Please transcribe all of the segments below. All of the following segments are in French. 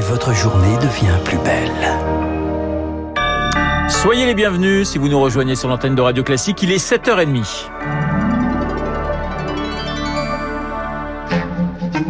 et votre journée devient plus belle. Soyez les bienvenus si vous nous rejoignez sur l'antenne de Radio Classique. Il est 7h30.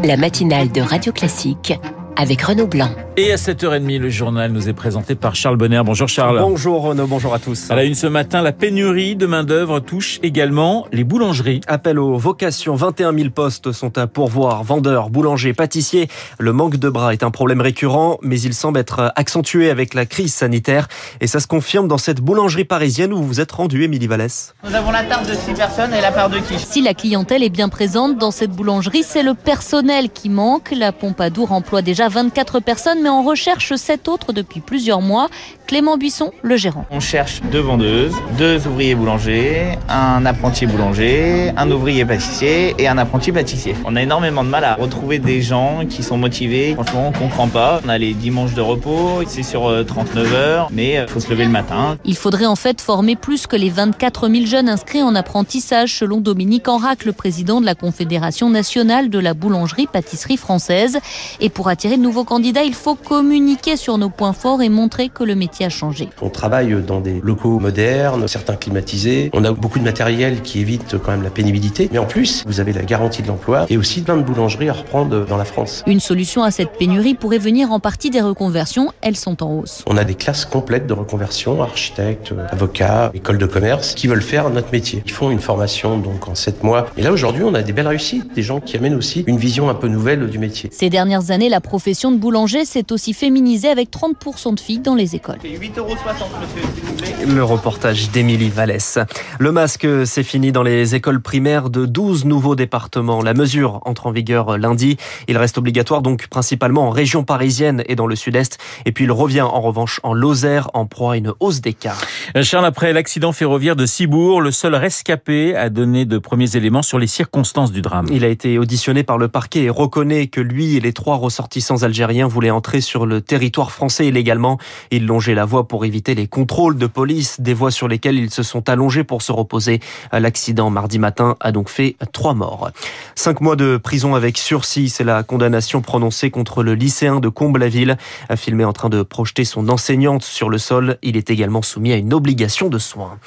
La matinale de Radio Classique avec Renaud Blanc. Et à 7h30, le journal nous est présenté par Charles Bonner. Bonjour Charles. Bonjour Renaud, bonjour à tous. À la une ce matin, la pénurie de main-d'œuvre touche également les boulangeries. Appel aux vocations, 21 000 postes sont à pourvoir. Vendeurs, boulangers, pâtissiers. Le manque de bras est un problème récurrent, mais il semble être accentué avec la crise sanitaire. Et ça se confirme dans cette boulangerie parisienne où vous vous êtes rendu, Émilie Vallès. Nous avons la tarte de 6 personnes et la part de quiche. Si la clientèle est bien présente dans cette boulangerie, c'est le personnel qui manque. La Pompadour emploie déjà 24 personnes, mais on recherche 7 autres depuis plusieurs mois. Clément Buisson, le gérant. On cherche deux vendeuses, deux ouvriers boulangers, un apprenti boulanger, un ouvrier pâtissier et un apprenti pâtissier. On a énormément de mal à retrouver des gens qui sont motivés. Franchement, on comprend pas. On a les dimanches de repos, c'est sur 39 heures, mais il faut se lever le matin. Il faudrait en fait former plus que les 24 000 jeunes inscrits en apprentissage, selon Dominique Enrac, le président de la Confédération nationale de la boulangerie-pâtisserie française. Et pour attirer de nouveaux candidats, il faut communiquer sur nos points forts et montrer que le métier a changé. On travaille dans des locaux modernes, certains climatisés. On a beaucoup de matériel qui évite quand même la pénibilité. Mais en plus, vous avez la garantie de l'emploi et aussi plein de boulangeries à reprendre dans la France. Une solution à cette pénurie pourrait venir en partie des reconversions. Elles sont en hausse. On a des classes complètes de reconversion, architectes, avocats, écoles de commerce, qui veulent faire notre métier. Ils font une formation donc en 7 mois. Et là aujourd'hui, on a des belles réussites, des gens qui amènent aussi une vision un peu nouvelle du métier. Ces dernières années, la profession de boulanger s'est aussi féminisée avec 30% de filles dans les écoles. 8,60 euros, monsieur, s'il vous plaît. Le reportage d'Émilie Vallès. Le masque, c'est fini dans les écoles primaires de 12 nouveaux départements. La mesure entre en vigueur lundi. Il reste obligatoire donc principalement en région parisienne et dans le sud-est. Et puis il revient en revanche en Lozère en proie à une hausse des cas. Charles, après l'accident ferroviaire de Cibourg, le seul rescapé a donné de premiers éléments sur les circonstances du drame. Il a été auditionné par le parquet et reconnaît que lui et les trois ressortissants algériens voulaient entrer sur le territoire français illégalement. Ils longeaient la voie pour éviter les contrôles de police, des voies sur lesquelles ils se sont allongés pour se reposer. L'accident mardi matin a donc fait trois morts. Cinq mois de prison avec sursis, c'est la condamnation prononcée contre le lycéen de Comble-la-Ville, filmé en train de projeter son enseignante sur le sol. Il est également soumis à une obligation de soins.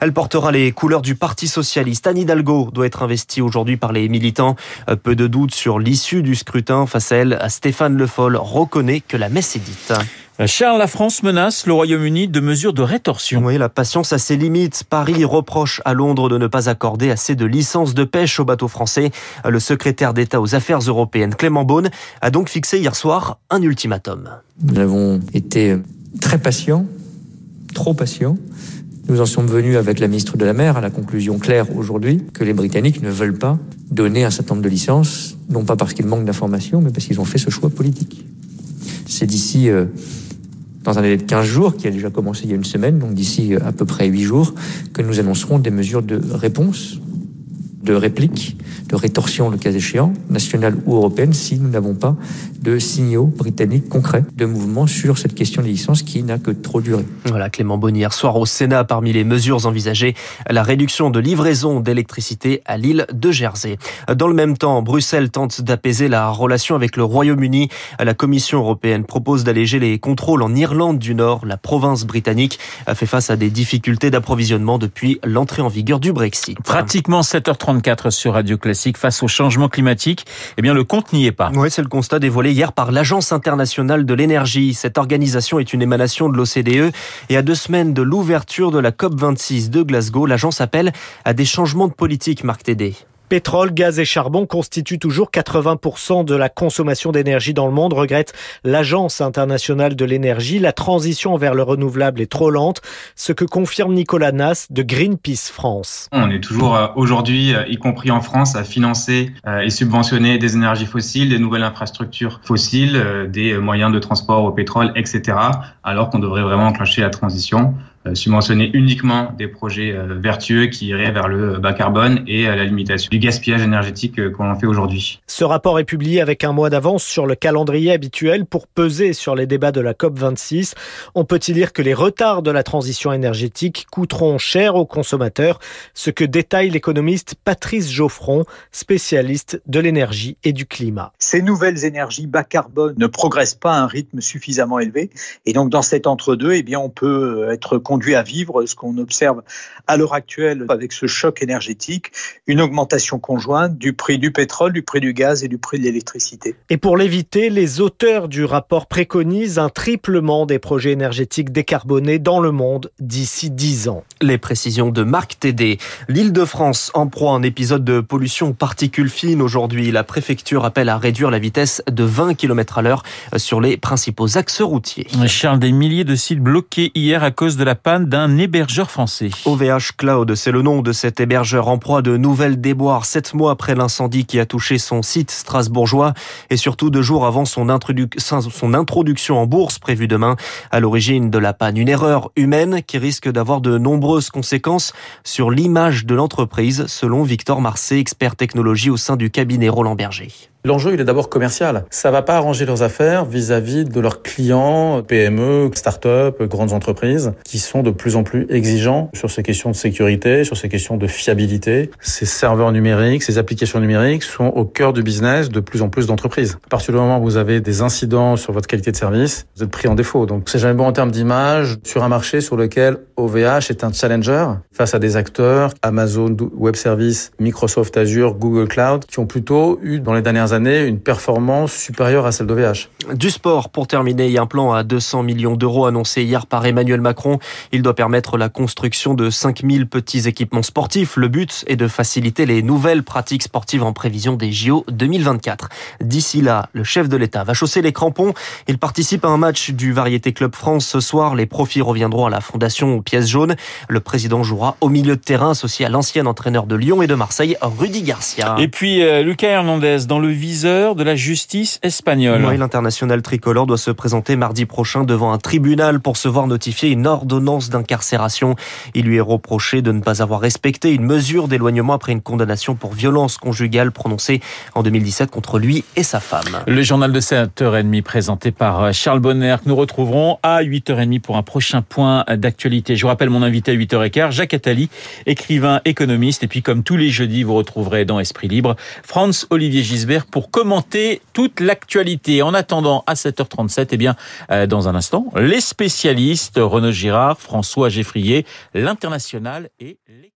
Elle portera les couleurs du Parti socialiste. Anne Hidalgo doit être investie aujourd'hui par les militants. Peu de doute sur l'issue du scrutin. Face à elle, Stéphane Le Foll reconnaît que la messe est dite. Charles, la France menace le Royaume-Uni de mesures de rétorsion. Oui, la patience a ses limites. Paris reproche à Londres de ne pas accorder assez de licences de pêche aux bateaux français. Le secrétaire d'État aux Affaires européennes, Clément Beaune, a donc fixé hier soir un ultimatum. Nous avons été très patients, trop patients. Nous en sommes venus avec la ministre de la Mer à la conclusion claire aujourd'hui que les Britanniques ne veulent pas donner un certain nombre de licences, non pas parce qu'ils manquent d'informations, mais parce qu'ils ont fait ce choix politique. C'est d'ici, euh, dans un délai de 15 jours, qui a déjà commencé il y a une semaine, donc d'ici à peu près 8 jours, que nous annoncerons des mesures de réponse, de réplique, de rétorsion le cas échéant, nationale ou européenne, si nous n'avons pas de signaux britanniques concrets de mouvement sur cette question des licences qui n'a que trop duré. Voilà, Clément Bonnier, hier soir au Sénat, parmi les mesures envisagées, la réduction de livraison d'électricité à l'île de Jersey. Dans le même temps, Bruxelles tente d'apaiser la relation avec le Royaume-Uni. La Commission européenne propose d'alléger les contrôles en Irlande du Nord. La province britannique a fait face à des difficultés d'approvisionnement depuis l'entrée en vigueur du Brexit. Pratiquement 7h34 sur Radio Classique face au changement climatique. Eh bien, le compte n'y est pas. Oui, c'est le constat dévoilé hier par l'Agence internationale de l'énergie. Cette organisation est une émanation de l'OCDE et à deux semaines de l'ouverture de la COP26 de Glasgow, l'agence appelle à des changements de politique, Marc Tédé. Pétrole, gaz et charbon constituent toujours 80% de la consommation d'énergie dans le monde, regrette l'Agence internationale de l'énergie. La transition vers le renouvelable est trop lente, ce que confirme Nicolas Nas de Greenpeace France. On est toujours euh, aujourd'hui, euh, y compris en France, à financer euh, et subventionner des énergies fossiles, des nouvelles infrastructures fossiles, des moyens de transport au pétrole, etc., alors qu'on devrait vraiment enclencher la transition subventionner uniquement des projets vertueux qui iraient vers le bas carbone et la limitation du gaspillage énergétique qu'on fait aujourd'hui. Ce rapport est publié avec un mois d'avance sur le calendrier habituel pour peser sur les débats de la COP26. On peut y lire que les retards de la transition énergétique coûteront cher aux consommateurs, ce que détaille l'économiste Patrice Geoffron, spécialiste de l'énergie et du climat. Ces nouvelles énergies bas carbone ne progressent pas à un rythme suffisamment élevé et donc dans cet entre-deux, eh bien on peut être conduit à vivre ce qu'on observe à l'heure actuelle avec ce choc énergétique, une augmentation conjointe du prix du pétrole, du prix du gaz et du prix de l'électricité. Et pour l'éviter, les auteurs du rapport préconisent un triplement des projets énergétiques décarbonés dans le monde d'ici 10 ans. Les précisions de Marc Tédé. L'île de France en proie à un épisode de pollution particules fines aujourd'hui. La préfecture appelle à réduire la vitesse de 20 km à l'heure sur les principaux axes routiers. Charles, des milliers de sites bloqués hier à cause de la panne d'un hébergeur français. OVH Cloud, c'est le nom de cet hébergeur en proie de nouvelles déboires sept mois après l'incendie qui a touché son site strasbourgeois et surtout deux jours avant son, son introduction en bourse prévue demain. À l'origine de la panne, une erreur humaine qui risque d'avoir de nombreuses conséquences sur l'image de l'entreprise, selon Victor Marseille, expert technologie au sein du cabinet Roland Berger. L'enjeu, il est d'abord commercial. Ça va pas arranger leurs affaires vis-à-vis de leurs clients, PME, start-up, grandes entreprises, qui sont de plus en plus exigeants sur ces questions de sécurité, sur ces questions de fiabilité. Ces serveurs numériques, ces applications numériques sont au cœur du business de plus en plus d'entreprises. À partir du moment où vous avez des incidents sur votre qualité de service, vous êtes pris en défaut. Donc, c'est jamais bon en termes d'image sur un marché sur lequel OVH est un challenger face à des acteurs, Amazon Web Services, Microsoft Azure, Google Cloud, qui ont plutôt eu dans les dernières années une performance supérieure à celle d'OVH. Du sport, pour terminer, il y a un plan à 200 millions d'euros annoncé hier par Emmanuel Macron. Il doit permettre la construction de 5000 petits équipements sportifs. Le but est de faciliter les nouvelles pratiques sportives en prévision des JO 2024. D'ici là, le chef de l'État va chausser les crampons. Il participe à un match du Variété Club France ce soir. Les profits reviendront à la Fondation aux pièces jaunes. Le président jouera au milieu de terrain associé à l'ancien entraîneur de Lyon et de Marseille, Rudy Garcia. Et puis euh, Lucas Hernandez dans le viseur de la justice espagnole. Oui, l'international tricolore doit se présenter mardi prochain devant un tribunal pour se voir notifier une ordonnance d'incarcération. Il lui est reproché de ne pas avoir respecté une mesure d'éloignement après une condamnation pour violence conjugale prononcée en 2017 contre lui et sa femme. Le journal de 7h30 présenté par Charles Bonner que nous retrouverons à 8h30 pour un prochain point d'actualité. Je vous rappelle mon invité à 8h15, Jacques Attali, écrivain, économiste. Et puis comme tous les jeudis, vous retrouverez dans Esprit Libre Franz Olivier Gisbert pour commenter toute l'actualité. En attendant, à 7h37, eh bien, euh, dans un instant, les spécialistes, Renaud Girard, François Geffrier, l'international et les